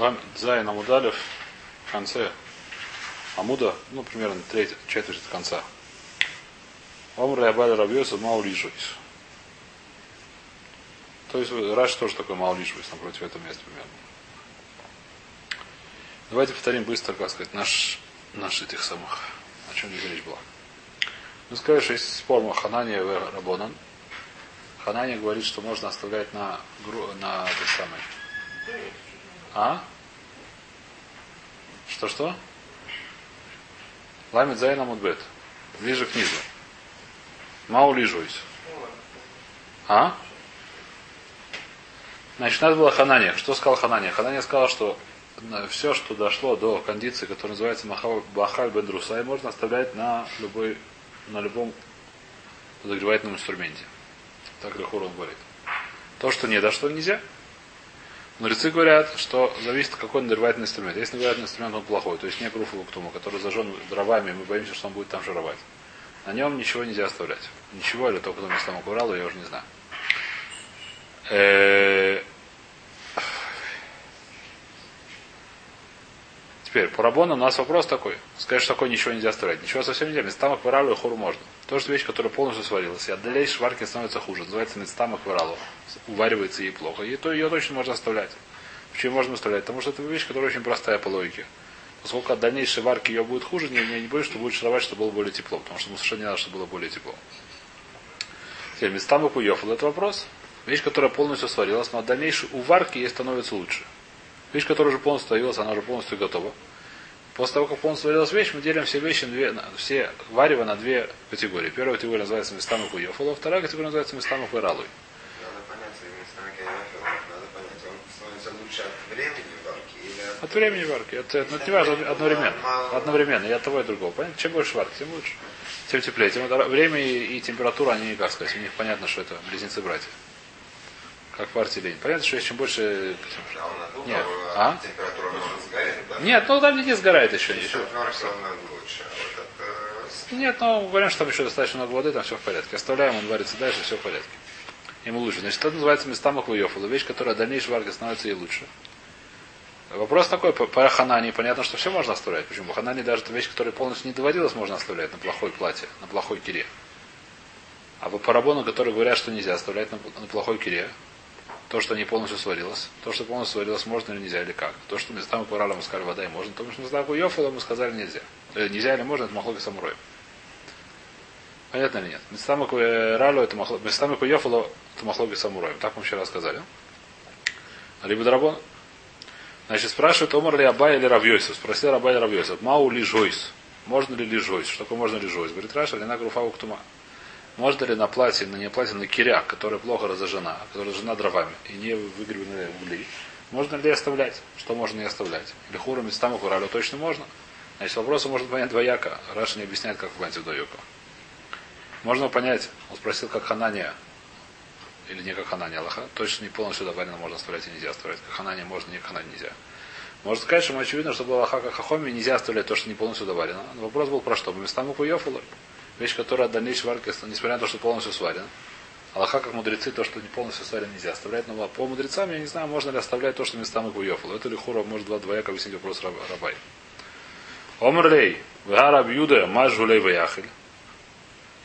Лам Зайн Амудалев в конце Амуда, ну, примерно третья, четверть от конца. Омр Ябаль Рабьёса Маулишвейс. То есть Раш тоже такой Маулишвейс напротив этого места примерно. Давайте повторим быстро, как сказать, наш, наш этих самых, о чем здесь речь была. Ну, сказали, что есть спор Ханания и Рабонан. Ханания говорит, что можно оставлять на, на этой самой. А? Что-что? Ламит Зайна Мудбет. Ближе к низу. Мау лижусь. А? Значит, надо было Ханания. Что сказал Ханания? Ханания сказал, что все, что дошло до кондиции, которая называется Бахаль Бендрусай, можно оставлять на любой, на любом подогревательном инструменте. Так Рехур он говорит. То, что не дошло, нельзя. Мудрецы говорят, что зависит, какой надырвательный инструмент. Если надырвательный инструмент он плохой, то есть не круфалуктума, который зажжен дровами, мы боимся, что он будет там жировать. На нем ничего нельзя оставлять. Ничего, или только там местам Уралу, я уже не знаю. Э, Теперь, по Рабону у нас вопрос такой. Сказать, что такое ничего нельзя оставлять. Ничего совсем нельзя. Местам акваралу и хору можно. То, что вещь, которая полностью сварилась, и от дальнейшей шварки становится хуже. Называется местам акваралу. Уваривается ей плохо. И то ее точно можно оставлять. Почему можно оставлять? Потому что это вещь, которая очень простая по логике. Поскольку от дальнейшей варки ее будет хуже, не, не, не боюсь, что будет шаровать, чтобы было более тепло. Потому что ему совершенно не надо, чтобы было более тепло. Теперь, местам акуёфл это вопрос. Вещь, которая полностью сварилась, но от дальнейшей уварки ей становится лучше. Вещь, которая уже полностью становилась, она уже полностью готова. После того, как полностью сварилась вещь, мы делим все вещи, на две, на, все варево на две категории. Первая категория называется местам и а вторая категория называется местам и ралуй. от времени варки. Это, это, это не важно, одновременно. Одновременно. И от того и другого. Понятно? Чем больше варки, тем лучше. Тем теплее. Тем время и, и температура, они, как сказать, у них понятно, что это близнецы-братья как партия Ленин. Понятно, что чем больше... Нет. А? Нет, ну там не сгорает еще. еще. Нет, ну говорим, что там еще достаточно много воды, там все в порядке. Оставляем, он варится дальше, все в порядке. Ему лучше. Значит, это называется местам Ахуёфала. Вещь, которая в дальнейшей варке становится ей лучше. Вопрос такой, по, по ханане понятно, что все можно оставлять. Почему? По ханане даже вещь, которая полностью не доводилась, можно оставлять на плохой платье, на плохой кире. А по рабону, которые говорят, что нельзя оставлять на, на плохой кире, то, что не полностью сварилось. То, что полностью сварилось, можно или нельзя, или как. То, что местам курала мы сказали вода и можно. То, что местам йофала мы сказали нельзя. Э, нельзя или можно, это махлоки самуроем. Понятно или нет? Местам ралу это махлоки. Местам йофала это махлоки самуроем. Так мы вчера сказали. Либо драбон. Значит, спрашивает, Омар ли Абай или Равьойсов. Спросил Абай или Равьойсов. Мау ли жойс? Можно ли ли жойс? Что такое можно ли жойс? Говорит, Раша, ли на груфа ктума. Можно ли на платье, на не платье, на киря, которая плохо разожжена, которая разожжена дровами и не выгребены угли, можно ли оставлять? Что можно не оставлять? Или хуру местам хуралю точно можно? Значит, вопрос можно понять двояко. Раша не объясняет, как понять двояко. Можно понять, он спросил, как Ханания, или не как Ханания Аллаха, точно не полностью доварено можно оставлять и нельзя оставлять. Как Ханания можно, не как Ханания нельзя. Можно сказать, что очевидно, что было Аллаха как Хахоми, нельзя оставлять то, что не полностью доварено. Но вопрос был про что? Местам Йофула. Вещь, которая от дальнейшей варки, несмотря на то, что полностью сварена. Аллаха, как мудрецы, то, что не полностью сварено, нельзя оставлять. Но по мудрецам, я не знаю, можно ли оставлять то, что местам и гуёфал. Это ли хура может два двояко объяснить вопрос рабай. Омрлей, ва рабьюда, маж жулей ваяхель.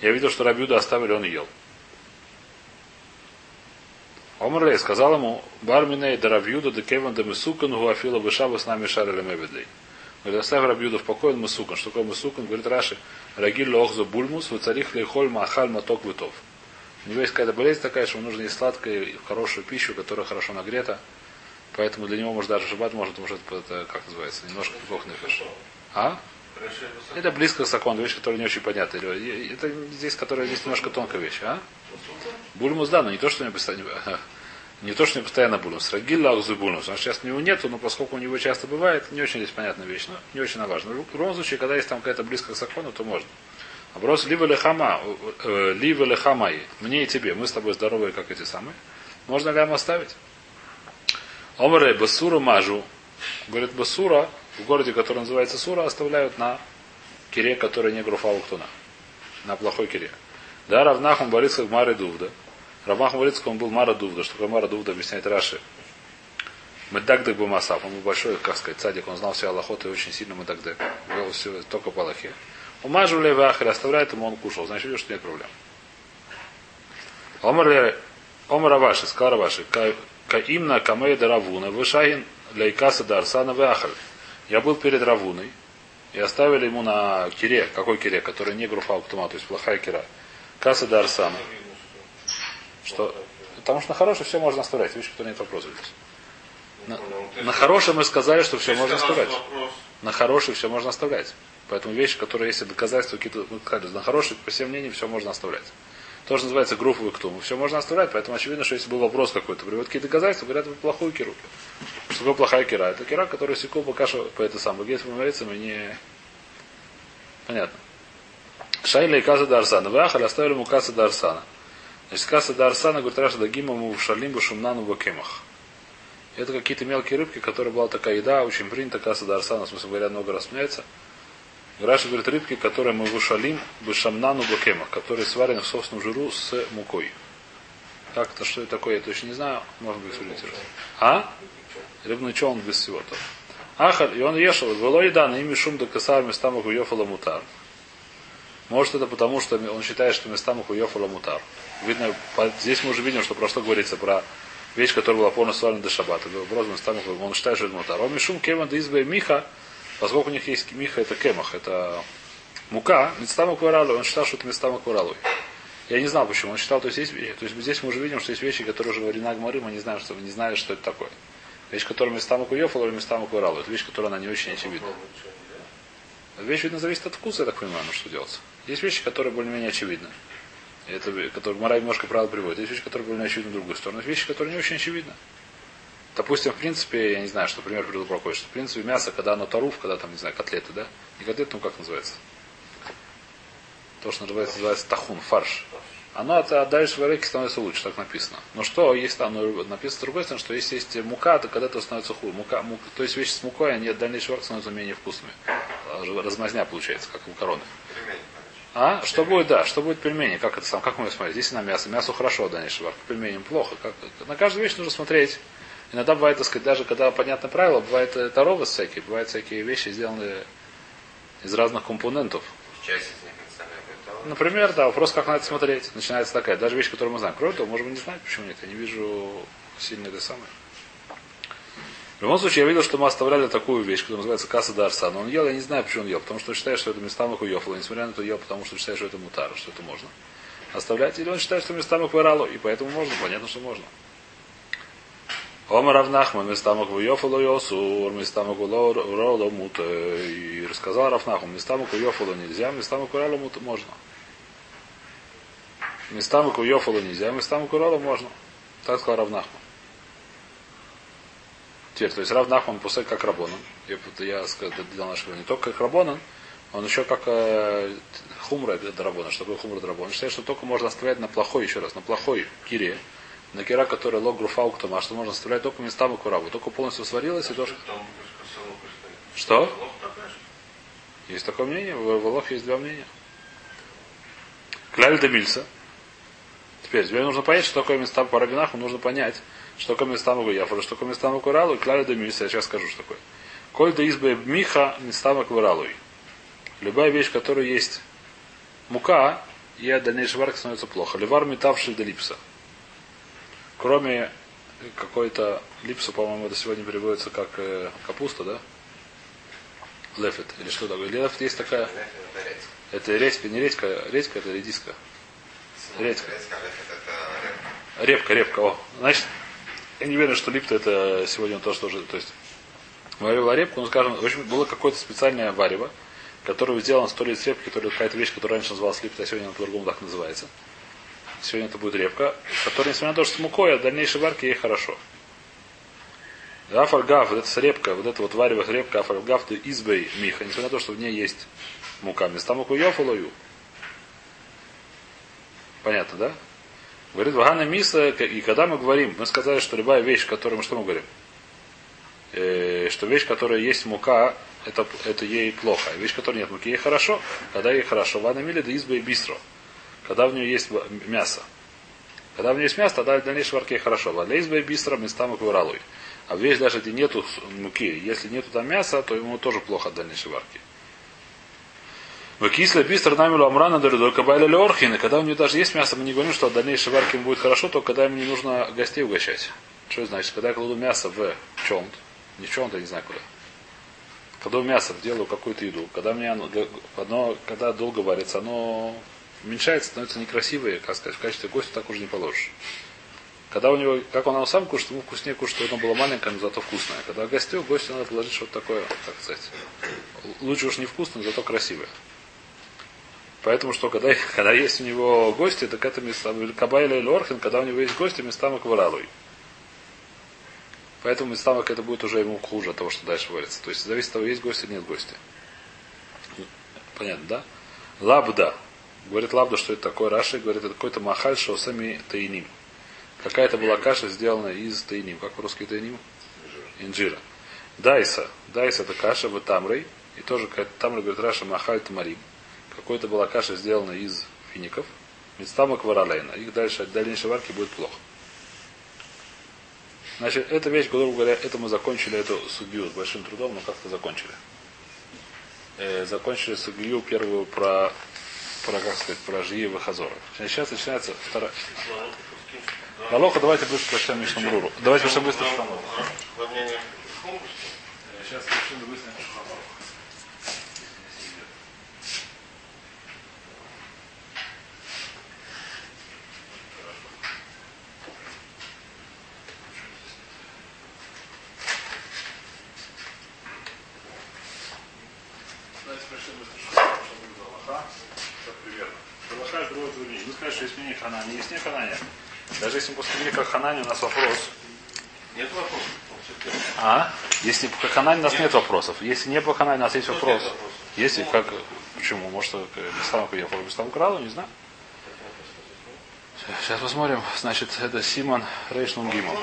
Я видел, что рабьюда оставили, он ел. Омрлей сказал ему, барминей кеван да месукан, гуафила вышаба с нами шарили мебедлей. Говорит, оставь Рабьюда в покое, он мысукан. Что такое мысукан? Говорит Раши, рагиль лохзу бульмус, выцарих лейхоль махаль маток вытов. У него есть какая-то болезнь такая, что ему нужно есть сладкое и хорошую пищу, которая хорошо нагрета. Поэтому для него, может, даже шаббат может, может, это, как называется, немножко плохо нефиш. А? Это близко к закону, вещь, которая не очень понятна. Это здесь, которая здесь немножко тонкая вещь, а? Бульмус, да, но не то, что не постоянно. Не то, что не постоянно бунус. Рагилла ахзубунус. Он сейчас у него нету, но поскольку у него часто бывает, не очень здесь понятная вещь, но не очень важно. В любом случае, когда есть там какая-то близко к закону, то можно. Вопрос либо лехама, э, либо лехамай, мне и тебе, мы с тобой здоровые, как эти самые. Можно лям оставить? Омре басура мажу. Говорит, басура, в городе, который называется Сура, оставляют на кире, который не груфа уктуна. На плохой кире. Да, равнахум борится в Мары Дувда. Рамах Малицкого он был Мара Дувда. Что такое Мара Дувда, объясняет Раши. Меддагдек Бумасав, он был большой, как сказать, цадик, он знал все Аллахот и очень сильно Меддагдек. Вел все только по Аллахе. Умажу Левахер, оставляет ему, он кушал. Значит, видишь, что нет проблем. Омар Омар Раваши, сказал Раваши, Каимна Камейда Равуна, Вышагин Лейкаса Дарсана Вахаль. Я был перед Равуной, и оставили ему на кире, какой кире, который не груфал ктума, то есть плохая кира. Каса Дарсана. Что? Потому что на хороший все можно оставлять. Видишь, кто нет вопросов здесь. На, на хороший мы сказали, что все можно оставлять. На хороший все можно оставлять. Поэтому вещи, которые есть доказательства, какие-то, ну, сказали, на хороший, по всем мнениям, все можно оставлять. То, что называется групповый ктум. Все можно оставлять, поэтому очевидно, что если был вопрос какой-то, приводят какие-то доказательства, говорят, вы плохую киру. Что такое плохая кира? Это кира, которая секу что по это самое. Если мы мы не... Понятно. Шайля и Каза Дарсана. Вахаль оставили ему Каса Дарсана. Значит, Каса Дарсана, говорит, Раша Дагима ему в Шалимбу Шумнану в Акемах. Это какие-то мелкие рыбки, которые была такая еда, очень принята касса дарсана, в смысле говоря, много раз меняется. Раша говорит рыбки, которые мы вышалим бешамнану бакема, которые сварены в собственном жиру с мукой. Как это, что это такое, я точно не знаю. Можно быть сориентировать. А? Рыбный чон без всего-то. Ахаль, и он ешал, было еда, на имя шум до касар местам йофала мутар. Может это потому, что он считает, что местам йофала мутар. Видно, здесь мы уже видим, что про что говорится, про вещь, которая была полностью свалена до шаббата. Он считает, что это мутар. Мишум кеман да избе миха, поскольку у них есть миха, это кемах, это мука, мецтама кваралу, он считал, что это мецтама кваралу. Я не знал почему. Он считал, то есть, есть, то есть здесь мы уже видим, что есть вещи, которые уже говорили на Гмары, мы не знаем, что мы не знали, что это такое. Вещь, которая местама куёфал или местама куралу. Это вещь, которая она не очень очевидна. Вещь, видно, зависит от вкуса, я так понимаю, ну что делать. Есть вещи, которые более-менее очевидны. Это, который Мара немножко правил приводит. Есть вещи, которые были очевидны в другую сторону. Есть вещи, которые не очень очевидны. Допустим, в принципе, я не знаю, что пример приведу какой, что в принципе мясо, когда оно таруф, когда там, не знаю, котлеты, да? Не котлеты, ну как называется? То, что называется, называется тахун, фарш. Оно от, отдаешь в рейке становится лучше, так написано. Но что, есть там ну, написано с другой стороны, что если есть мука, то когда это становится хуже. Мука, мука, то есть вещи с мукой, они от дальнейшего становятся менее вкусными. Размазня получается, как у короны. А? Что будет, да, что будет пельмени? Как это сам, как мы смотрим? Здесь на мясо. Мясо хорошо, дальнейший варка. Пельменям плохо. Как, на каждую вещь нужно смотреть. Иногда бывает, так сказать, даже когда понятное правило, бывает таровы всякие, бывают всякие вещи, сделанные из разных компонентов. Например, да, вопрос, как на это смотреть. Начинается такая, даже вещь, которую мы знаем. Кроме того, быть, не знать, почему нет. Я не вижу сильно это самое. В любом случае, я видел, что мы оставляли такую вещь, которая называется касса дарса. Но он ел, я не знаю, почему он ел. Потому что он считает, что это местам их уехало. Несмотря на это, ел, потому что считает, что это мутар, что это можно. Оставлять. Или он считает, что местам их вырало. И поэтому можно. Понятно, что можно. Омар Равнахман, местамок в Йофалу Йосур, местамок в Роло Мут. И рассказал Равнахман, местамок в Йофалу нельзя, в Роло Мут можно. Местамок в Йофалу нельзя, местамок в Роло можно. Так сказал Равнахман. Теперь, то есть Рав Нахман пускай как Рабонан. Я, я сказал для нашего не только как Рабонан, он еще как э, хумра это Рабонан. Что такое хумра Рабонан? Считает, что только можно оставлять на плохой, еще раз, на плохой кире, на кира, которая лог груфауктом, а что можно оставлять только местам и кураву. Только полностью сварилась и тоже. Что? Есть такое мнение? В Волох есть два мнения. Кляль Демильса. Теперь, тебе нужно понять, что такое места по рабинаху, нужно понять, что местам Яфра, что Куралу, и Клали Демильса, я сейчас скажу, что такое. Коль да избе Миха местам Куралу. Любая вещь, в которой есть мука, и от дальнейшей варки становится плохо. Левар метавший до липса. Кроме какой-то липса, по-моему, это сегодня переводится как э, капуста, да? Лефет. Или что такое? Лефет есть такая. Это редька, не редька, редька это редиска. Редька. Репка, репка. О, значит, я не уверен, что липта это сегодня тоже тоже, то есть варила репку, ну скажем, в общем, было какое-то специальное варево, которое сделано лет с репки, которая какая-то вещь, которая раньше называлась липта, а сегодня она по-другому так называется. Сегодня это будет репка, которая, несмотря на то, что с мукой, от дальнейшей варки ей хорошо. Афаргав, вот эта репка, вот это вот варево репка, афаргав ты избей миха, несмотря на то, что в ней есть мука. Места муку йофалою. Понятно, да? Говорит, Вагана Миса, и когда мы говорим, мы сказали, что любая вещь, которую мы что мы говорим? Э, что вещь, которая есть мука, это, это ей плохо. А вещь, которая нет муки, ей хорошо. Когда ей хорошо, Вана Мили да изба и бистро. Когда в нее есть мясо. Когда в нее есть мясо, тогда в дальнейшей варке хорошо. Валя изба и бистро местам и куралуй. А вещь даже где нету муки, если нету там мяса, то ему тоже плохо от дальнейшей варки. В кисле бистр намилу амрана доридор кабайля леорхин. И когда у него даже есть мясо, мы не говорим, что от дальнейшей варки ему будет хорошо, только когда ему не нужно гостей угощать. Что это значит? Когда я кладу мясо в чонт, не в чонт, я не знаю куда. Кладу мясо, делаю какую-то еду. Когда мне оно, оно, когда долго варится, оно уменьшается, становится некрасивое, как сказать, в качестве гостя так уже не положишь. Когда у него, как он сам кушает, ему вкуснее кушать, оно было маленькое, но зато вкусное. Когда гостю, гостю надо положить что-то такое, как сказать, лучше уж не вкусное, зато красивое. Поэтому что, когда, когда есть у него гости, так это места, Кабайля или Орхин, когда у него есть гости, места Макваралуй. Поэтому местамок это будет уже ему хуже от того, что дальше варится. То есть зависит от того, есть гости или нет гости. Понятно, да? Лабда. Говорит Лабда, что это такое. Раши говорит, это какой-то махаль шоусами таиним. Какая-то была каша сделана из таиним. Как по-русски таиним? Инжира. Дайса. Дайса это каша в тамрой. И тоже тамрой говорит Раша махаль тамарим. Какой-то была каша сделана из фиников. Мецтамак варалейна. Их дальше, от дальнейшей варки будет плохо. Значит, эта вещь, грубо говоря, это мы закончили эту судью с большим трудом, но как-то закончили. Э, закончили судью первую про, про как сказать, про Жиева Хазора. Сейчас начинается вторая. Галоха, давайте быстро прочтем Мишну Мруру. Давайте быстро быстро Сейчас совершенно быстро Ханане. Есть не Ханане. Даже если мы поступили как Ханане, у нас вопрос. Нет вопросов. А? Если по Ханане у нас нет, нет вопросов. Если не по Ханане, у нас есть вопрос. Если ну, как. Почему? Может, Беслам Куефор, Беслам Кралу, не знаю. Сейчас посмотрим. Значит, это Симон Рейшнун Гимов.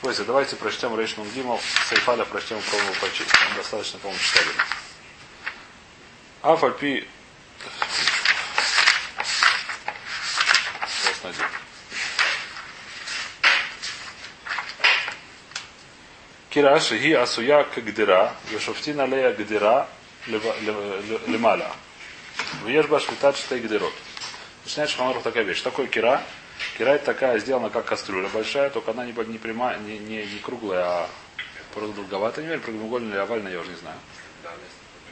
Пойдите, давайте прочтем Рейшнун Гимов. Сайфаля прочтем, по-моему, почти. Достаточно, по-моему, читали. Афальпи один. Кираши ги асуя кагдира, вешофтина лея гдира лемаля. Вешба швитат штай гдирот. Начинает Шхамаров такая вещь. Такой кира. Кира это такая сделана как кастрюля большая, только она не, не прямая, не, не, не круглая, а продолговатая. Не верю, прямоугольная или овальная, я уже не знаю.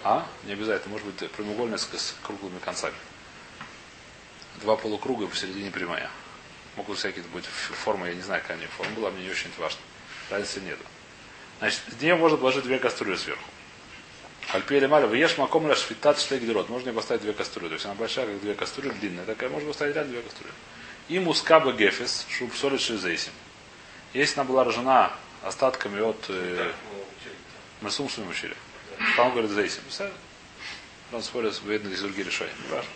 А? Не обязательно. Может быть прямоугольная с, круглыми концами два полукруга посередине прямая. Могут всякие быть формы, я не знаю, какая у форма была, мне не очень важно. Разницы нету. Значит, в можно положить две кастрюли сверху. Альпиэли маля, вы ешь маком ляш фитат штегдерот. Можно не поставить две кастрюли. То есть она большая, как две кастрюли, длинная такая. Можно поставить рядом две кастрюли. И мускаба гефес, шуб солит шизейсим. Если она была рожена остатками от э, Масум с учили. Там говорит зейсим. Он спорит, видно, здесь другие важно.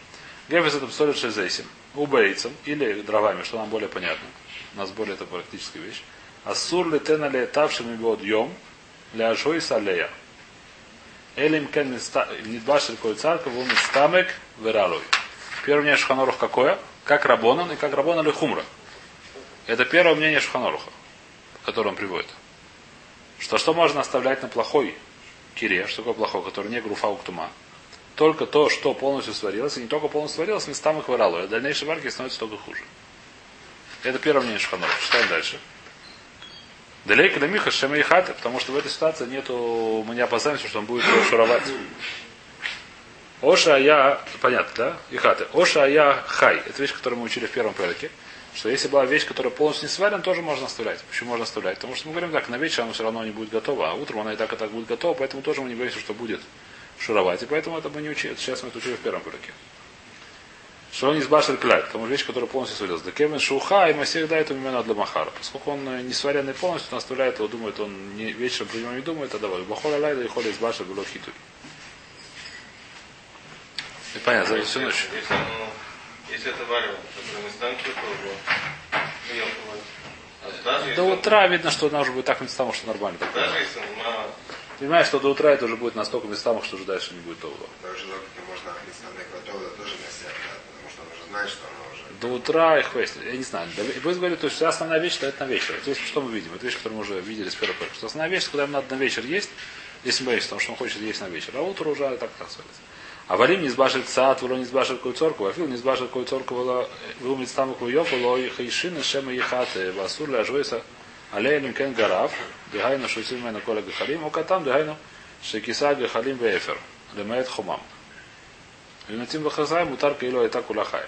Гефес это псолит шезейсим, убейцем или дровами, что нам более понятно. У нас более это практическая вещь. Ассур ли тена ли тавшим год йом, ля ажой салея. Элим кен нидбашер кой царка, вум стамек вералой. Первое мнение Шханорух какое? Как Рабонан и как Рабонан или Хумра. Это первое мнение Шханоруха, которое он приводит. Что что можно оставлять на плохой кире, что такое плохой, который не груфа уктума только то, что полностью сварилось, и не только полностью сварилось, местами хворало. А дальнейшие варки становятся только хуже. Это первое мнение Шханова. Читаем дальше. Далейка до Миха Шема и Хаты, потому что в этой ситуации нету, мы не опасаемся, что он будет шуровать. Оша я, понятно, да? И хаты. Оша я хай. Это вещь, которую мы учили в первом порядке. Что если была вещь, которая полностью не сварена, тоже можно оставлять. Почему можно оставлять? Потому что мы говорим так, на вечер она все равно не будет готова, а утром она и так и так будет готова, поэтому тоже мы не боимся, что будет шуровать. И поэтому это мы не учили. Сейчас мы это учили в первом уроке. Что он кляль, потому вещь, которая полностью сварилась. Да кевин шуха и масех дает именно для махара. Поскольку он э, не сваренный полностью, он оставляет его, думает, он не, вечером про него не думает, а давай. Бахоля лайда и холя избашер было хитуй. И понятно, за всю ночь. Если, если это варево, то не станет то до утра видно, что она уже будет так местам, что нормально. Даже если она Понимаешь, что до утра это уже будет настолько местам, что уже дальше не будет того. Даже на себя, потому что он уже знает, что оно уже. До утра их хвест. Я не знаю. И будет говорить, то есть вся основная вещь, что это на вечер. То есть что мы видим? Это вещь, которую мы уже видели с первого пары. Что основная вещь, когда ему надо на вечер есть, если мы есть, потому что он хочет есть на вечер. А утро уже так свалится. А валим не сбашит сад, валим не сбашит койцорку, а фил не сбашит койцорку, выл мецтаму куйов, вало и хайшина шема ехаты, васур ляжвейса, алейным кен гараф, дыхайну шутим на коля гахалим, укатам дыхайну шекиса гахалим веефер, лемает хумам. Винатим бахазай мутар каило и так улахай.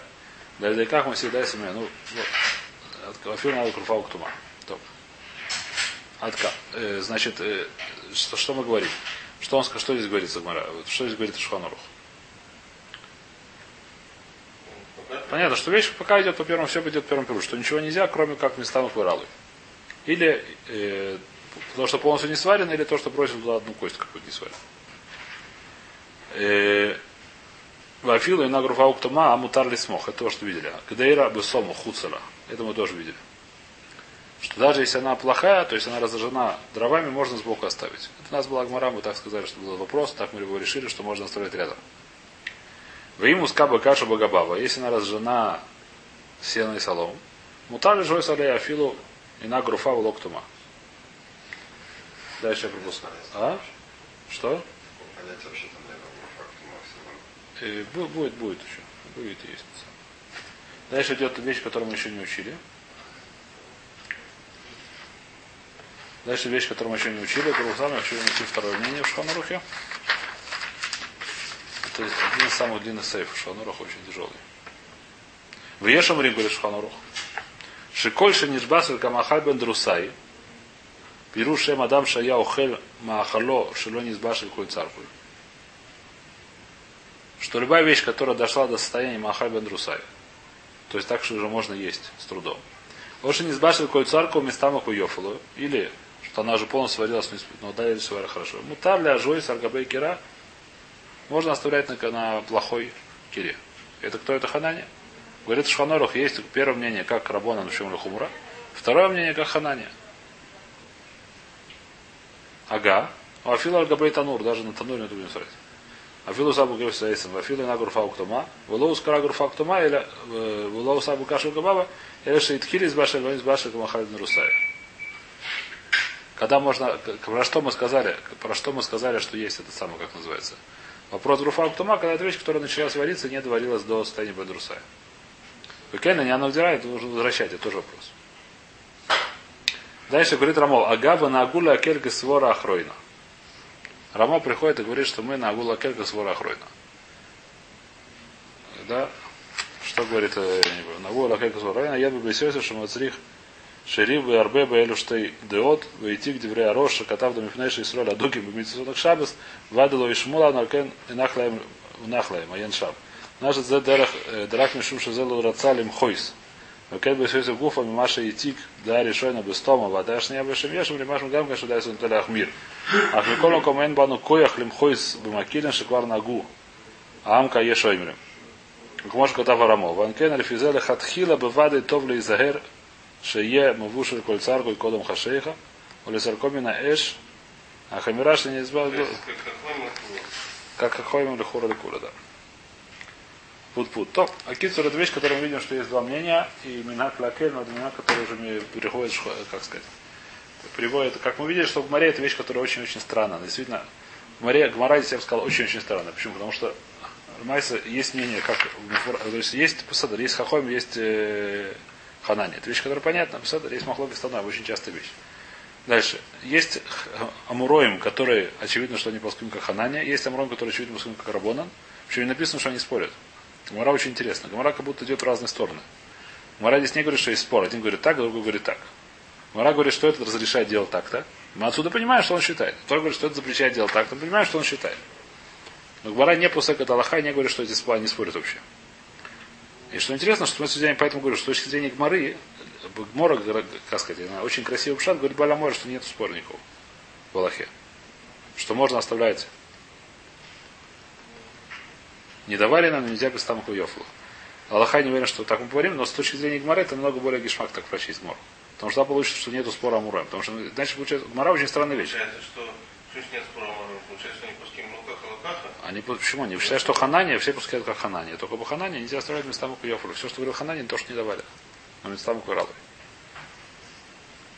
Да как мы всегда семья, ну, вот, афир надо круфау ктума. Топ. Значит, э, что, что мы говорим? Что он что здесь говорится, Что здесь говорит Шханарух? Понятно, что вещь пока идет по первому, все идет по первому перу, что ничего нельзя, кроме как местам выралу. Или э, то, что полностью не сварено, или то, что бросил туда одну кость какую-то не сварено. Э, Вафилу и нагруфа уктама, а мутар смог. Это то, что видели. Кадейра бесому хуцела. Это мы тоже видели. Что даже если она плохая, то есть она разожжена дровами, можно сбоку оставить. Это у нас была Гмара, мы так сказали, что был вопрос, так мы его решили, что можно оставить рядом. Ваиму скаба каша багабава. Если она разжена сено и солом, мутали жой салей афилу и на груфа в локтума. Дальше я пропускаю. А? Что? Э, будет, будет еще. Будет есть. Дальше идет вещь, которую мы еще не учили. Дальше вещь, которую мы еще не учили. Гурухзам, я хочу найти второе мнение в Шханарухе. Это один из самых длинных сейфов. Шханарух очень тяжелый. В Ешам Рим говорит Шханарух. Шиколь шенишбасер камахаль бен друсай. Пиру шем адам шая охель маахало шело низбашель коль царкуль. Что любая вещь, которая дошла до состояния махаль бен друсай. То есть так, что уже можно есть с трудом. Лошадь не сбашил коль царку местам йофалу. Или что она уже полностью сварилась, но дали все хорошо. Мутар для жой саргабей кира можно оставлять на, на плохой кире. Это кто это Ханани? Говорит, что Шханорух есть первое мнение, как Рабона Нушим Хумра. Второе мнение, как Ханани. Ага. А Афила Альгабей Танур, даже на Тануре не будем смотреть. Афилу сабу гев сейсом, афилу на гурфа уктома, вулоу скара гурфа уктома, или вулоу сабу кашу габаба, или шейтхили из баши, из баши камахаль нарусая. Когда можно, про что мы сказали, про что мы сказали, что есть это самое, как называется. Вопрос Руфа Ктума, когда эта вещь, которая начала свариться, не доварилась до состояния Бедрусая. Векельна не она вдирает, нужно возвращать, это тоже вопрос. Дальше говорит Рамол, Агаба на Агула Акельга Свора Ахройна. Рамо приходит и говорит, что мы на Агула Акельга Свора Ахройна. Да? Что говорит э, на Агула Акельга Свора Ахройна? Я бы бесёсил, что мы црих Шерив бы арбе бы элю штей деот, вейти к девре ароша, катав до мифнейши Исроля адуки бы митцвоток шабас, вадало и шмула, наркен и нахлаем нахлаем, аян шаб. Наш зе дерах дерах мишум шазелу рацалим хойс. Бы все гуфа и тик да решойна бы стома, вадаш не обешем ешем, лимашем гам кашу дай сон телях мир. Ах миколом комен бану коях лим хойс бы макилен шиквар нагу. Амка. Как может катав арамо. Ванкен альфизеле хатхила бы вады товле изагер Шее Мавушер Кольцарку и Кодом Хашейха, Олесаркомина Эш, а Хамираш не избавил. Как Хахойм или Хура Кура, да. Пут-пут. То, а Кицур это вещь, которую мы видим, что есть два мнения, и Минак Лакель, но это Минак, который уже переходит, как сказать, приводит, как мы видели, что в море это вещь, которая очень-очень странная. Действительно, в море Гмара здесь я бы сказал очень-очень странно. Почему? Потому что Майса есть мнение, как то есть есть посадок, есть хахойм, есть э, Ханане. Это вещь, которая понятна. Псадр, есть махлок станой, очень частая вещь. Дальше. Есть амуроим, которые очевидно, что они плоским как Ханане. Есть амуроим, которые очевидно плоским как Рабонан. Причем не написано, что они спорят. Гамара очень интересно. Гамара как будто идет в разные стороны. Гамара здесь не говорит, что есть спор. Один говорит так, другой говорит так. Гамара говорит, что этот разрешает делать так-то. Мы отсюда понимаем, что он считает. Второй говорит, что это запрещает делать так-то. Мы понимаем, что он считает. Но Гмара не после этого Аллаха не говорит, что эти споры не спорят вообще. И что интересно, что мы сегодня поэтому говорю, что с точки зрения Гмары, Гмора, как сказать, она очень красивый пшат, говорит Баля что нет спора никакого в Аллахе. Что можно оставлять не давали нам, нельзя без там Йофлу. Аллаха не уверен, что так мы говорим, но с точки зрения Гмары это намного более гешмак так прочесть Гмор. Потому что там получится, что нету спора Амура. Потому что, значит, получается, Гмара очень странная вещь. Получается, что чуть нет спора Амура, получается, что они пуским Каха? Они по- почему? Они считают, что Ханания, все пускают как Ханания. Только по Ханане нельзя оставлять места Мукуёфру. Все, что говорил Ханани, то, что не давали. Но места Мукуралы.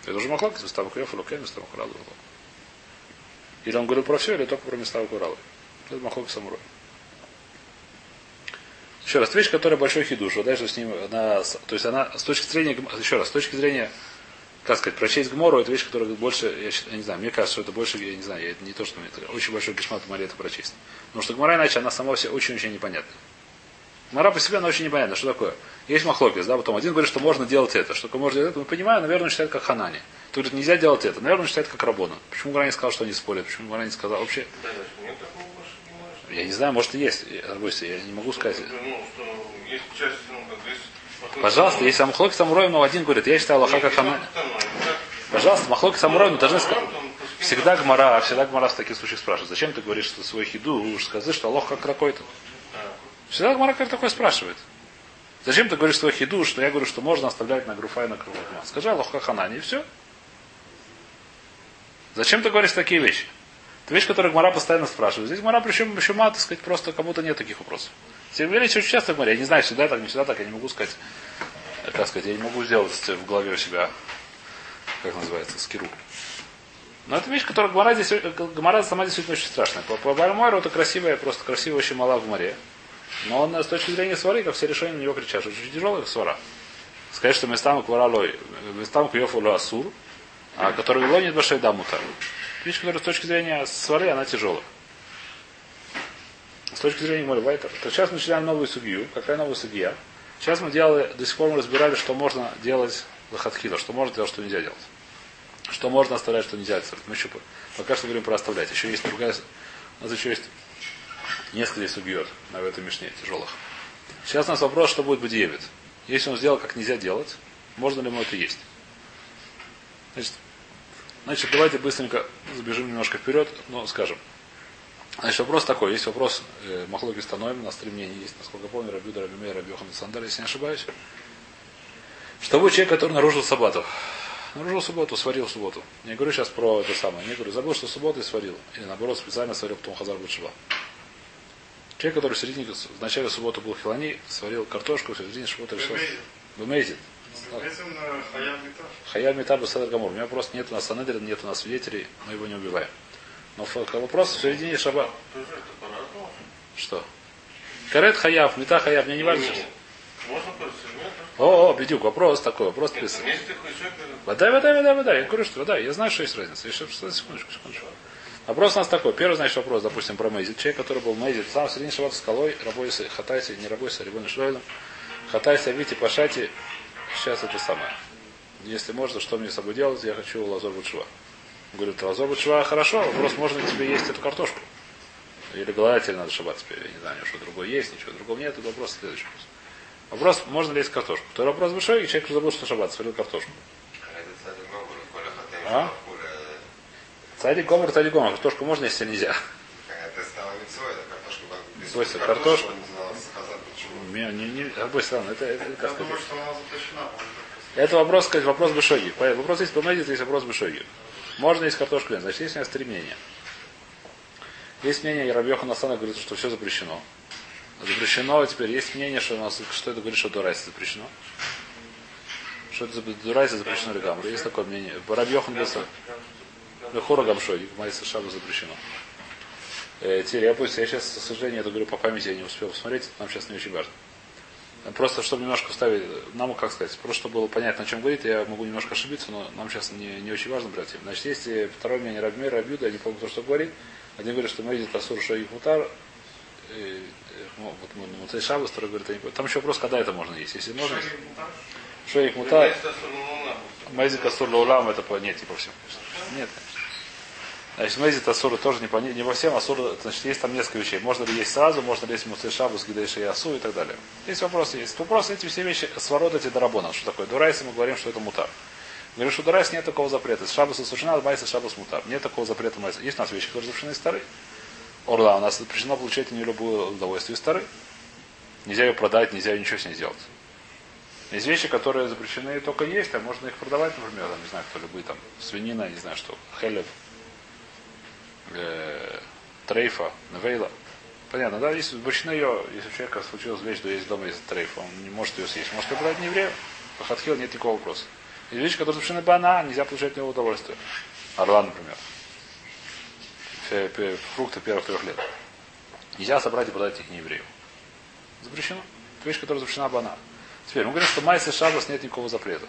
Это уже махлок из места Мукуёфру, окей, места Мукуралы. Или он говорил про все, или только про места Мукуралы. Это махлок самурой. Еще раз, вещь, которая большой хидуш, вот дальше с ним, она, то есть она с точки зрения, гм- еще раз, с точки зрения, как сказать, прочесть Гмору, это вещь, которая больше, я, я не знаю, мне кажется, что это больше, я не знаю, это не то, что мне, это очень большой кошмар в это прочесть. Потому что Гмора иначе, она сама все очень-очень непонятна. Гмора по себе, она очень непонятна. Что такое? Есть махлокис, да, потом один говорит, что можно делать это. Что можно делать это? Мы понимаем, наверное, он считает как Ханани. Тут говорит, нельзя делать это. Наверное, он считает как Рабона. Почему Гмора не сказал, что они спорят? Почему Гмора не сказал? Вообще, я не знаю, может и есть. Я, бойся, я не могу сказать. Ну, ну. Пожалуйста, если Махлоки Самурой, но один говорит, я считаю Аллаха как Ханани. Пожалуйста, Махлоки Самурой, но должны сказать. Всегда Гмара, всегда Гмара в таких случаях спрашивает, зачем ты говоришь что свой хиду, уж скажи, что Аллах как такой-то. Всегда Гмара как такой спрашивает. Зачем ты говоришь свой хиду, что я говорю, что можно оставлять на груфа и на круготма? Скажи Аллах как Ханани, и все. Зачем ты говоришь такие вещи? Это вещь, которую Гмара постоянно спрашивает. Здесь Гмара, причем еще мало, так сказать, просто кому-то нет таких вопросов. Тем более, очень часто говорят, я не знаю, всегда так, не всегда так, я не могу сказать, э, как сказать, я не могу сделать в голове у себя, как называется, скиру. Но это вещь, которая Гмара здесь, э, Гмара сама действительно очень страшная. По, по Бальмойру это красивая, просто красивая очень мала в море. Но он э, с точки зрения свары, как все решения на него кричат, очень тяжелая свара. Сказать, что местам кваралой, местам кьёфулу асур, а который лонит башей дамута. Вещь, которая с точки зрения свары, она тяжелая. С точки зрения Мольвайта. То сейчас мы начинаем новую судью. Какая новая судья? Сейчас мы делали, до сих пор мы разбирали, что можно делать лохатхила, что можно делать, что нельзя делать. Что можно оставлять, что нельзя оставлять. Мы еще по- пока что говорим про оставлять. Еще есть другая, у нас еще есть несколько судьет на этой мишне тяжелых. Сейчас у нас вопрос, что будет Бадиевит. Если он сделал, как нельзя делать, можно ли ему это есть? Значит, значит давайте быстренько забежим немножко вперед, но скажем. Значит, вопрос такой. Есть вопрос э, Махлоки Станоем, на стремлении есть, насколько я помню, Рабюда, Рабимей, Рабьохан Сандар, если не ошибаюсь. Что будет человек, который нарушил саббату? Нарушил субботу, сварил субботу. Не говорю сейчас про это самое. Не говорю, забыл, что субботу и сварил. Или наоборот, специально сварил, потом хазар Бутшива. Человек, который в середине, в начале субботы был хилани, сварил картошку, в середине субботы решил. Бемейзит. Хаяб Митабу Садр Гамур. У меня просто нет у нас санедрин, нет у нас свидетелей, мы его не убиваем. Но вопрос в середине шаба. Что? Карет Хаяв, Мита Хаяв, мне не важно. Сейчас. О, о, бедюк, вопрос такой, вопрос это- Вода, вода, вода, вода. Я говорю, что вода. Я знаю, что есть разница. Еще секундочку, секундочку. Вопрос у нас такой. Первый, значит, вопрос, допустим, про Мейзит. Человек, который был Мейзит, сам в середине шаббата скалой, рабойся, хатайся, не рабойся, рибон шройлом. Хатайся, вити, пашати. Сейчас это самое. Если можно, что мне с собой делать, я хочу лазор бутшва. Говорит, лазор бутшва хорошо, вопрос, можно ли тебе есть эту картошку? Или голодатель надо шаббат теперь, я не знаю, что другое есть, ничего другого нет, это вопрос следующий вопрос. Вопрос, можно ли есть картошку? Второй вопрос большой, и человек забыл, что шаббат, сварил картошку. А? Цадик гомер, цадик гомер. Картошку можно есть или нельзя? Это стало митцвой, это картошка картошки, картошку. Не, не, не, обой странно. Это, это, как Я сказать, думаю, что она запрещена. это вопрос, сказать, вопрос бешоги. Вопрос есть помедит, есть вопрос бешоги. Можно есть нет? Значит, есть у нас три мнения. Есть мнение, Рабьеха Насана говорит, что все запрещено. Запрещено, теперь есть мнение, что у нас, что это говорит, что Дурайса запрещено. Что это за Дурайса запрещено или Гамру. Есть такое мнение. Рабьехан говорит, Лехора Гамшой, Майса Шаба запрещено. Э, теперь я пусть, я сейчас, к сожалению, это говорю по памяти, я не успел посмотреть, нам сейчас не очень важно. Просто, чтобы немножко вставить, нам, как сказать, просто чтобы было понятно, о чем говорит, я могу немножко ошибиться, но нам сейчас не, не очень важно брать им. Значит, есть э, второе мнение Рабмир, Рабюда, я не помню, кто что говорит. Один говорит, что Мейзит Асур Шоих Мутар, э, ну, вот мы Муцей Шабас, второй говорит, я не помню. там еще вопрос, когда это можно есть. Если можно, Шоих Мутар. Мейзит Асур Лаулам, это по, нет, не по всем. Нет, конечно. Значит, Мейзит Асур тоже не по, не по всем, Асур, значит, есть там несколько вещей. Можно ли есть сразу, можно ли есть Муцей Шабас, Гидейши Асу и так далее. Есть вопросы, есть. Вопрос, эти все вещи, сворот эти дарабона. Что такое? Дурайс, мы говорим, что это мутар. Говорю, что Дурайс нет такого запрета. С Шабаса сушина, Майса Шабас мутар. Нет такого запрета Майса. Есть у нас вещи, которые запрещены старые. Орла, у нас запрещено получать не любое удовольствие старый. Нельзя ее продать, нельзя ничего с ней сделать. Есть вещи, которые запрещены только есть, а можно их продавать, например, там, не знаю, кто любые там, свинина, не знаю что, хелев, трейфа, навейла. Понятно, да? Если запрещено ее, если у человека случилась вещь, что есть дома есть трейфа, он не может ее съесть. Может ее не еврею. По хатхил нет никакого вопроса. И вещь, которая запрещена бана, нельзя получать от него удовольствие. Орла, например. Фрукты первых трех лет. Нельзя собрать и продать их не еврею. Запрещено. Это вещь, которая запрещена бана. Теперь мы говорим, что майса шабас нет никакого запрета.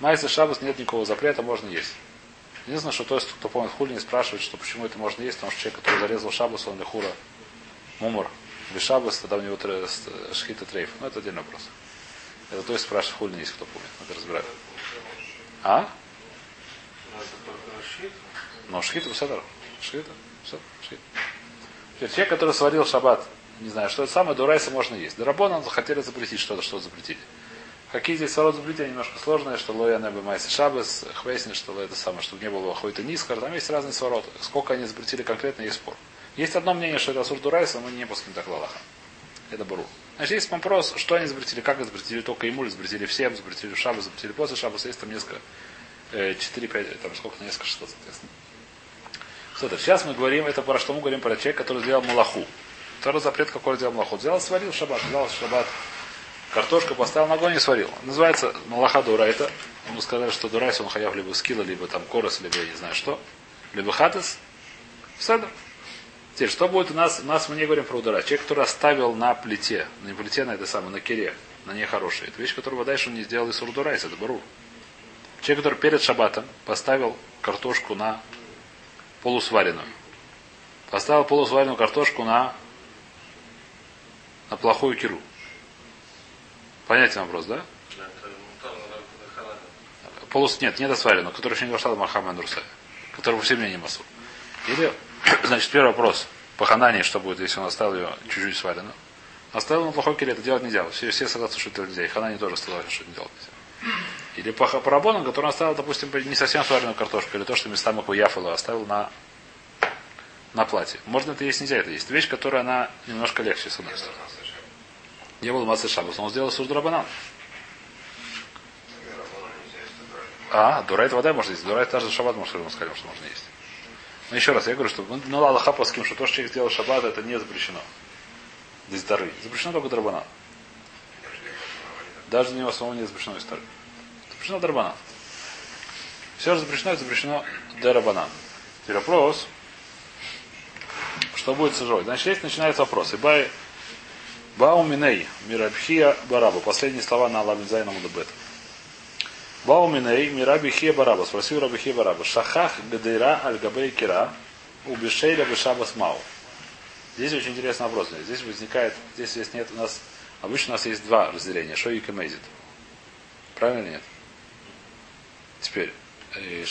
Майса шабас нет никакого запрета, можно есть. Единственное, что то есть, кто помнит хули, не спрашивает, что почему это можно есть, потому что человек, который зарезал шабас, он лихура мумор. Без шабас, тогда у него шхита трейф. Но это отдельный вопрос. Это то есть спрашивает хули, есть кто помнит. Надо разбирать. А? Ну, шхита, седер. Шхита, шхита. Человек, который сварил шаббат, не знаю, что это самое, дурайса можно есть. Дарабон захотели запретить что-то, что запретили. Какие здесь запретия немножко сложные, что лоя небе майси шабес, хвесни, что это самое, чтобы не было какой-то низкор. Там есть разные свороты. Сколько они запретили конкретно, есть спор. Есть одно мнение, что это Асур Дурайса, мы не пускаем так лалаха. Это Бару. Значит, есть вопрос, что они запретили, как это запретили, только ему, запретили всем, запретили Шабас, запретили после Шабаса, есть там несколько, э, 4-5, там сколько, несколько что, соответственно. Что-то. Сейчас мы говорим, это про что мы говорим про человека, который сделал малаху. Второй запрет, какой сделал малаху. Взял, сварил шаббат, взял шаббат, Картошку поставил на огонь и сварил. Называется Малаха Дурайта. Ему сказали, что Дурайс он хаяв либо скилла, либо там корос, либо я не знаю что. Либо хатес. Седр. Теперь, что будет у нас? У нас мы не говорим про удара. Человек, который оставил на плите, на плите, на это самое, на кере, на ней хорошее. Это вещь, которую дальше он не сделал из урдурайса, это бару. Человек, который перед шабатом поставил картошку на полусваренную. Поставил полусваренную картошку на, на плохую киру. Понятен вопрос, да? Полус нет, не досварено, который еще не вошел в Махама Нурса, который в семье не масу. Или, значит, первый вопрос. По ханане, что будет, если он оставил ее чуть-чуть сварено. Оставил на плохой кире, это делать нельзя. Все, все согласны, что это нельзя. И ханане тоже согласен, что это делать нельзя. Или по, по рабонам, который он оставил, допустим, не совсем сваренную картошку, или то, что местами по яфалу оставил на, на платье. Можно это есть, нельзя это есть. Вещь, которая она немножко легче, с одной стороны. Не было массы шабус, но он сделал суд рабанан. А, дурайт вода можно есть. Дурайт даже шаббат может мы скажем, что можно есть. Но еще раз, я говорю, что ну Аллаха по что то, что человек сделал шаббат, это не запрещено. Здесь дары. Запрещено только драбана. Даже для него самого не запрещено из дары. Запрещено драбана. Все запрещено, это запрещено дарабана. Теперь вопрос, что будет с. Значит, здесь начинается вопрос. Ибай Бауминей, Мирабхия Бараба. Последние слова на Ламинзайна Мудабет. Бауминей, Мирабихия Бараба. Спросил Рабихия Бараба. Шахах Гадейра Аль-Габей Кира. Убишейля Бешабас Мау. Здесь очень интересный вопрос. Здесь возникает, здесь, здесь нет у нас, обычно у нас есть два разделения, Шоик и Мейзит. Правильно нет? Теперь, э,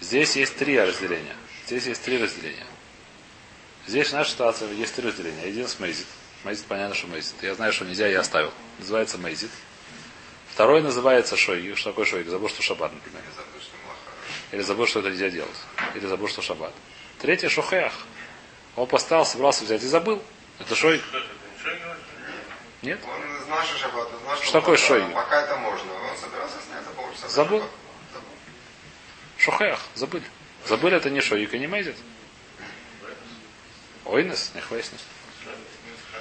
здесь есть три разделения. Здесь есть три разделения. Здесь в нашей ситуации есть три разделения. Один с Мейзит. Мейзит, понятно, что Мейзит. Я знаю, что нельзя, я оставил. Называется Мейзит. Второй называется Шой. Что такое Шой? Забыл, что Шаббат, например. Или забыл, что это нельзя делать. Или забыл, что Шаббат. Третий Шухеах. Он поставил, собрался взять и забыл. Это Шой. Нет? Он знал, что шаббат, знал, что, что такое Шой? Пока это можно. Он собирался снять, а полчаса. Забыл? Шухеах. Забыли. Забыли это не Шой, и не Мейзит. Ойнес, не хвестнес.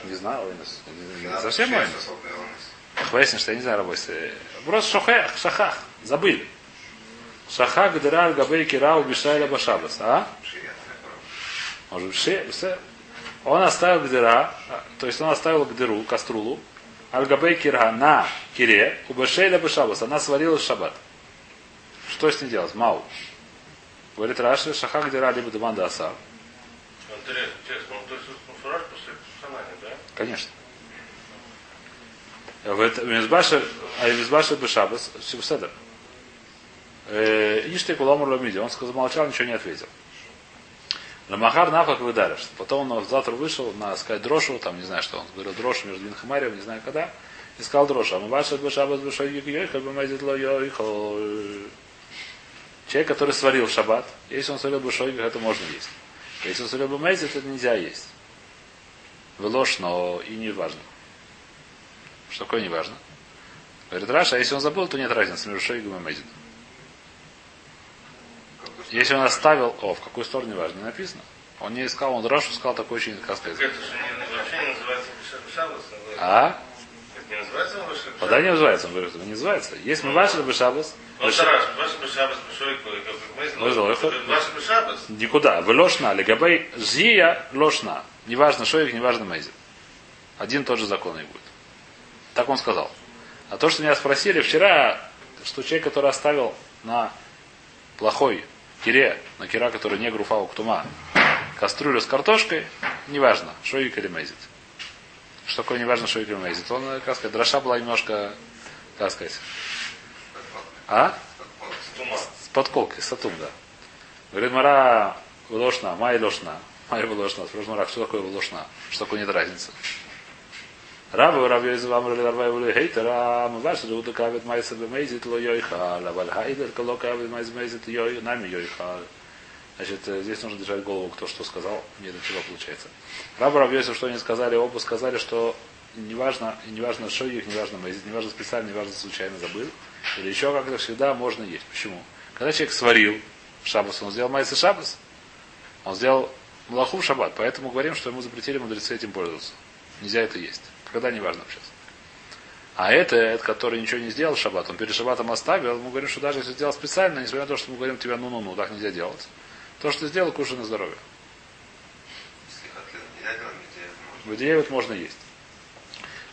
Не знаю, Ойнес. Не совсем Ойнес. Хвестнес, что я не знаю. Просто шохах, шахах. Забыли. Шахах дыра габей кирау бишайля башабас. А? Может быть, все. Он оставил гдыра, то есть он оставил гдыру, каструлу, аль-габей кира на кире, у башейля башабас. Она сварила шаббат. Что с ней делать? Мау. Говорит Раши, шахах дыра либо деманда асар. Интересно, он то есть мусураж после Ханани, да? Конечно. Мизбаша, а Мизбаша Бешабас, Сибседер. Ишты Куламур Ламиди. Он сказал, молчал, ничего не ответил. Ламахар нафак выдаришь. Потом он завтра вышел на сказать дрошу, там не знаю что он говорил, дрошу между Винхамарием, не знаю когда, и сказал дрошу. А мы баша бешабас ло Человек, который сварил шаббат, если он сварил бешой, это можно есть. Если он сварил бемезит, это нельзя есть. В ложь, но и не важно. Что такое не важно? Говорит Раша, а если он забыл, то нет разницы между шейгом и мезидом. Если он оставил, о, в какую сторону не важно, не написано. Он не искал, он Рашу сказал такой очень, как сказать. Так Вода не называется, он говорит, не называется. Есть мы ваши Бешабас. Никуда. Вы лошна, легабей зия лошна. Неважно шоик, неважно мейзит. Один тот же закон и будет. Так он сказал. А то, что меня спросили вчера, что человек, который оставил на плохой кире, на кира, который не груфа уктума, кастрюлю с картошкой, неважно, шоик или мейзит. Что такое неважно, шоик или мейзит. Он, как сказать, дроша была немножко, как сказать, а? С подколкой, сатум, да. Говорит, Мара лошна, май лошна. Май лошна. Спрашивает Мара, что такое лошна? Что такое нет разницы? Рабы, рабы из вам рали рабы были хейтера, мы ваши люди кавит майса бемейзит ло йойхал, а хайдер кало кавит майса бемейзит йой, нами йойхал. Значит, э, здесь нужно держать голову, кто что сказал, не до чего получается. Рабы, если что они сказали, оба сказали, что неважно, неважно, что их, неважно неважно специально, неважно случайно забыл, или еще как-то всегда можно есть. Почему? Когда человек сварил шабас, он сделал майса шабас, он сделал малаху в шаббат, поэтому говорим, что ему запретили мудрецы этим пользоваться. Нельзя это есть. Когда не важно сейчас. А это, это, который ничего не сделал в шаббат, он перед шаббатом оставил, мы говорим, что даже если сделал специально, несмотря на то, что мы говорим тебе ну-ну-ну, так нельзя делать. То, что ты сделал, кушай на здоровье. Вот можно есть.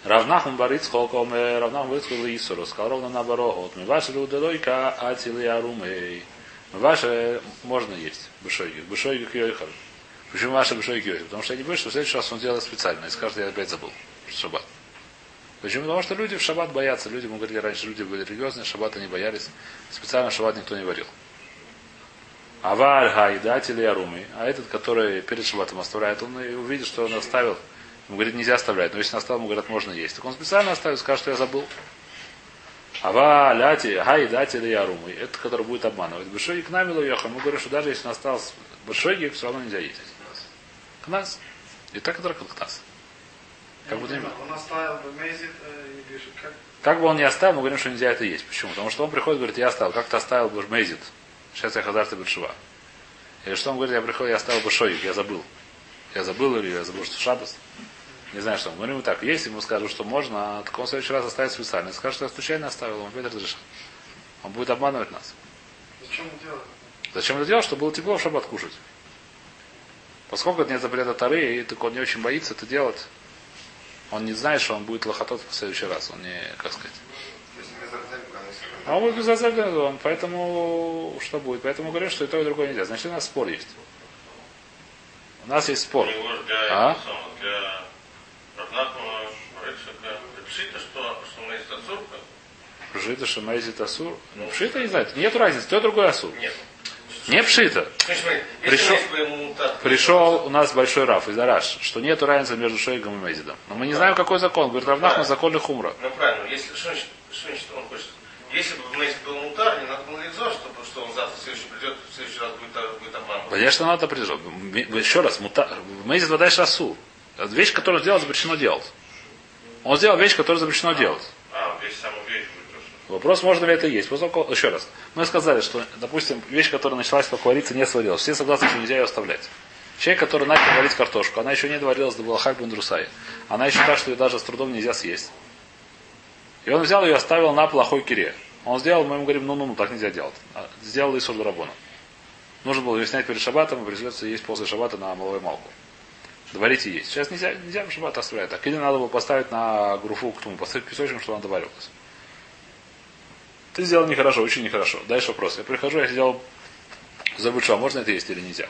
Равнахм бариц холком, равнахм бариц исуру, сказал ровно наоборот. Вот, Миваши лудалойка, атили арумей. Миваши можно есть. Бушойги. Бушойги кьойхар. Почему ваши бушойги кьойхар? Потому что я не боюсь, что в следующий раз он делает специально. И скажет, я опять забыл. Шаббат. Почему? Потому что люди в шаббат боятся. Люди, мы говорили раньше, люди были религиозные, шаббата не боялись. Специально шаббат никто не варил. Авар хайдать или арумы. А этот, который перед шаббатом оставляет, он и увидит, что он оставил. Ему говорит, нельзя оставлять. Но если он оставил, ему говорят, можно есть. Так он специально оставит, скажет, что я забыл. Ава, ляти, хай, дати или ярумы. Это, который будет обманывать. Большой к нами лоеха. Мы говорим, что даже если он остался большой гик, все равно нельзя есть. К нас. И так это к нас. Как бы, Он оставил и пишет, как как бы он не оставил, мы говорим, что нельзя это есть. Почему? Потому что он приходит и говорит, я оставил. Как ты оставил бы мейзит? Сейчас я хазар ты бешува. Или что он говорит, я приходил, я оставил бы шоик, я забыл. Я забыл или я забыл, что шабас. Не знаю, что. Мы говорим так, если ему скажут, что можно, а так он в следующий раз оставит специально. Скажет, что я случайно оставил, он опять разрешит. Он будет обманывать нас. зачем делать? Зачем это делать? Чтобы было тепло в шаббат кушать. Поскольку это нет запрета Тары, и так он не очень боится это делать, он не знает, что он будет лохотот в следующий раз. Он не, как сказать. А он безозабен, он, поэтому что будет? Поэтому говорим, что и то, и другое нельзя. Значит, у нас спор есть. У нас есть спор. А? пишите, что. Пшита, шамайзит, асур. Ну, пшита, не знаю. Нет разницы, то другой асур. Нет. Не пшита. Пришел- Пришел у нас большой раф из Араш, что нет разницы между Шойгом и Мезидом. Но мы не знаем, какой закон. Говорит, равнах на закон ли хумра. Ну правильно, если что значит, что значит он. Если бы Мейс был мутар, не надо было лицо, чтобы что он завтра в следующий придет, в следующий раз будет, а, будет обманывать. Конечно, надо придет. Еще раз, мута... Мезид вода асур. Это Вещь, которую сделал, запрещено делать. Он сделал вещь, которую запрещено делать. А, весь самую вещь будет то, что. Вопрос, можно ли это есть. Поскольку, еще раз, мы сказали, что, допустим, вещь, которая началась только вариться, не сварилась. Все согласны, что нельзя ее оставлять. Человек, который начал варить картошку, она еще не доварилась до Балахак Бендрусай. Она еще так, что ее даже с трудом нельзя съесть. И он взял ее и оставил на плохой кире. Он сделал, мы ему говорим, ну-ну-ну, так нельзя делать. А, Сделал Исур Драбона. Нужно было ее снять перед шабатом, и придется есть после шабата на малой малку. Доварить и есть. Сейчас нельзя, нельзя в шаббат оставлять так. Или надо было поставить на груфу к тому, поставить песочком, чтобы она доваривалась. Ты сделал нехорошо, очень нехорошо. Дальше вопрос. Я прихожу, я сделал забыл, что можно это есть или нельзя.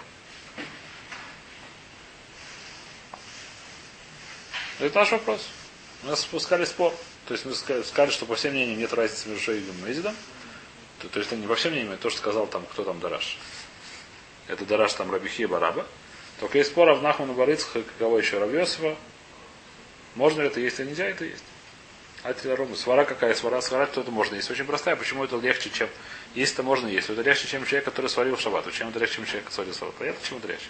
Это наш вопрос. У нас спускали спор. То есть мы ска- сказали, что по всем мнениям нет разницы между Шоигом и Мезидом. То, то есть это не по всем мнениям, то, что сказал там, кто там Дараш. Это Дараш там Рабихи и Бараба. Только есть спор в Нахману Барыцха, кого еще Равьесова. Можно ли это есть или нельзя, это есть. А Рома, свара какая свара, свара, то это можно есть. Очень простая. Почему это легче, чем... Если это можно есть, то это легче, чем человек, который сварил шаббат. Чем это легче, чем человек, который сварил шаббат. Понятно, чем это легче?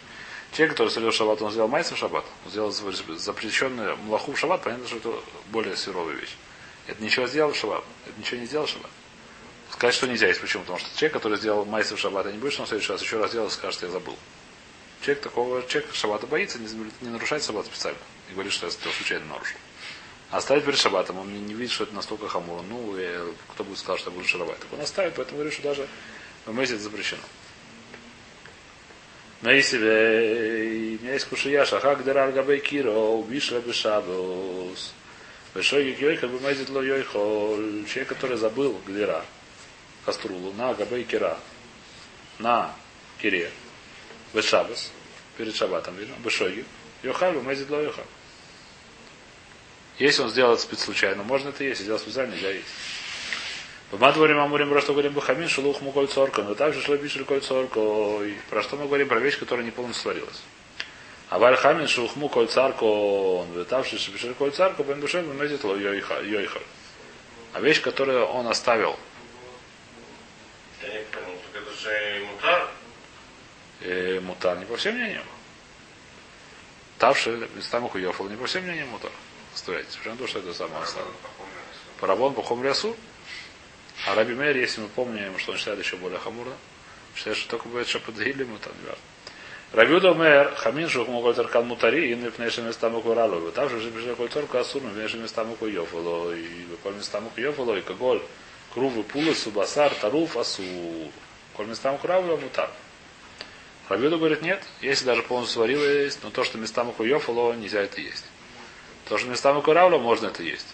Человек, который в шаббат, он сделал майса в шаббат. Он сделал запрещенную млаху в шаббат. Понятно, что это более суровая вещь. Это ничего сделал в шаббат. Это ничего не сделал в шаббат. Сказать, что нельзя есть. Почему? Потому что человек, который сделал майса в шаббат, а не что он в следующий раз еще раз сделал, скажет, я забыл. Человек такого, человек шаббата боится, не, не нарушает шаббат специально. И говорит, что я случайно нарушил. А оставить перед шаббатом, он не, видит, что это настолько хамур. Ну, и кто будет сказать, что будет шаровать. Так он оставит, поэтому говорит, что даже в месяц запрещено. Мейсивей, у меня есть кушия, шахак дерар габей киро, бишра бешабос. Большой йойха бы мезит ло йойхоль. Человек, который забыл гдера, каструлу, на габей кира, на кире, бешабос, перед шабатом, видно, бешойги, йохаль бы мезит ло йохаль. Если он сделал это спецслучайно, можно это есть. Сделал специально, нельзя есть. По дворим Амурим, про что говорим Бахамин, шелух му коль цорка, но также шло бишель коль цорка. Про что мы говорим? Про вещь, которая не полностью сварилась. А вальхамин шелухму коль царко, он вытавший бишель коль царко, бен бешель бемезит ло йойха. А вещь, которую он оставил, Я не понял, так это же мутар. э, мутар, не по всем мнениям. Тавший, местам хуёфал, не по всем мнениям мутар. Оставляйте. Причем то, что это самое оставил. Парабон по хомрясу. А Раби Мейр, если мы помним, что он считает еще более хамурно, считает, что только будет шападгили, мы там не важно. Рабиуда мэр, хамин шух могу таркан мутари, и не пнеши места муку ралу. Там же бежали коль торка асурну, пнеши места муку йофало, и коль места муку йофало, и коголь, крувы пулы, субасар, таруф, асур. Коль места муку ралу, мутар. Рабиуда говорит, нет, если даже полностью сварила есть, но то, что места муку йофало, нельзя это есть. То, что места муку ралу, можно это есть.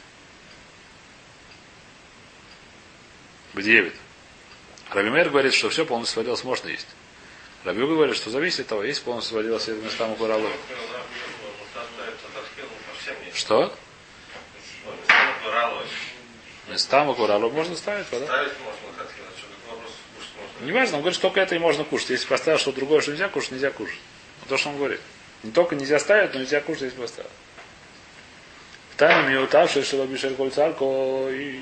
Бдевит. Рабимер говорит, что все полностью сварилось, можно есть. Рабиуга говорит, что зависит от того, есть полностью сварилось или места мукуралу. Что? Места можно ставить, да? Ставить можно, кушать можно. Не важно, он говорит, что только это и можно кушать. Если поставил что другое, что нельзя кушать, нельзя кушать. Вот то, что он говорит. Не только нельзя ставить, но нельзя кушать, если поставил. В тайном миутавший, что лобишер кольцарко, и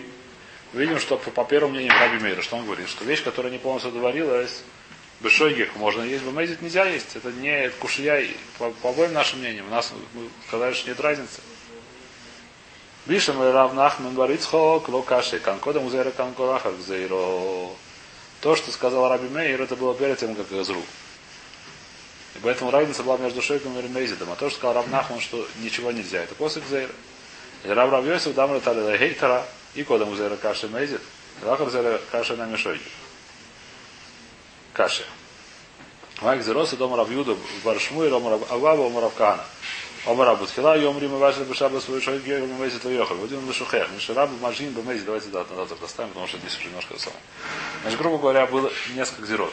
видим, что по, по первому мнению Раби Мейра, что он говорит, что вещь, которая не полностью доварилась, бешойгек можно есть, бемезит нельзя есть. Это не кушия, и по, по обоим нашим мнениям. У нас мы сказали, что нет разницы. Бишем рав нахмен барицхок локаши, канкода музейра канкорахар зейро. То, что сказал Раби Мейр, это было перед тем, как Газру. И поэтому разница была между Шойком и Мейзидом. А то, что сказал Рав Нахман, что ничего нельзя, это после Гзейра. И Рав Рав Йосиф дам ратали гейтера и кода музейра каши Мейзид. Лахар зейра каши на Мишойке. Каши. Майк Зероса дома Рав Юда Баршму и Рома Аваба Ома Рав Кана. Ома Рав Бутхила Йом Рима Ваши Бешаба свой шойк Гейл Мейзид Лойохар. Вот он Бешухех. Мишараб Мажин Бемейзид. Давайте дат назад так оставим, потому что здесь уже немножко самое. Значит, грубо говоря, было несколько зерот.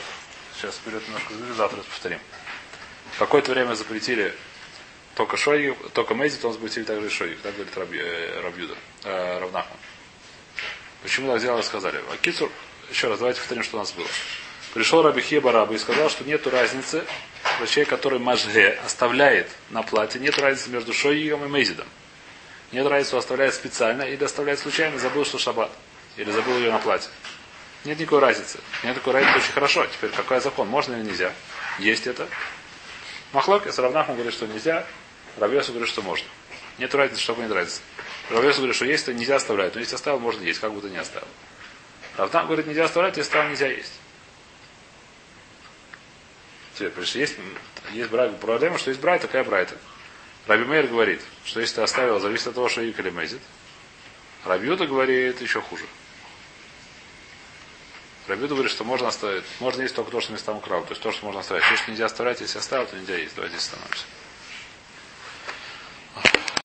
Сейчас вперед немножко заберу, завтра повторим. Какое-то время запретили только шойги, только мейзит, он запретили также и. Так говорит Раби, э, Рабьюда, э, Равнахман. Почему так сделали, сказали. А Кицур, еще раз, давайте повторим, что у нас было. Пришел Раби Хеба Раба и сказал, что нет разницы, человек, который мажге оставляет на платье, нет разницы между шойгом и мейзидом. Нет разницы, оставляет специально или оставляет случайно, забыл, что шаббат. Или забыл ее на платье. Нет никакой разницы. Нет такой разницы очень хорошо. Теперь какой закон? Можно или нельзя? Есть это. Махлокис, Равнахман говорит, что нельзя. Равьесу говорит, что можно. Нет разницы, что нет разницы. Равьесу говорит, что есть, то нельзя оставлять. Но если оставил, можно есть, как будто не оставил. Равнах говорит, нельзя оставлять, если оставил, нельзя есть. Теперь, потому есть, есть брайт, проблема, что есть брайт, такая брайта. Раби Мейер говорит, что если ты оставил, зависит от того, что Ик или Мезит. Рабиуда говорит еще хуже. Рабиуда говорит, что можно оставить, можно есть только то, что местам украл, то есть то, что можно оставить. То, что нельзя оставлять, если оставил, то нельзя есть. Давайте остановимся.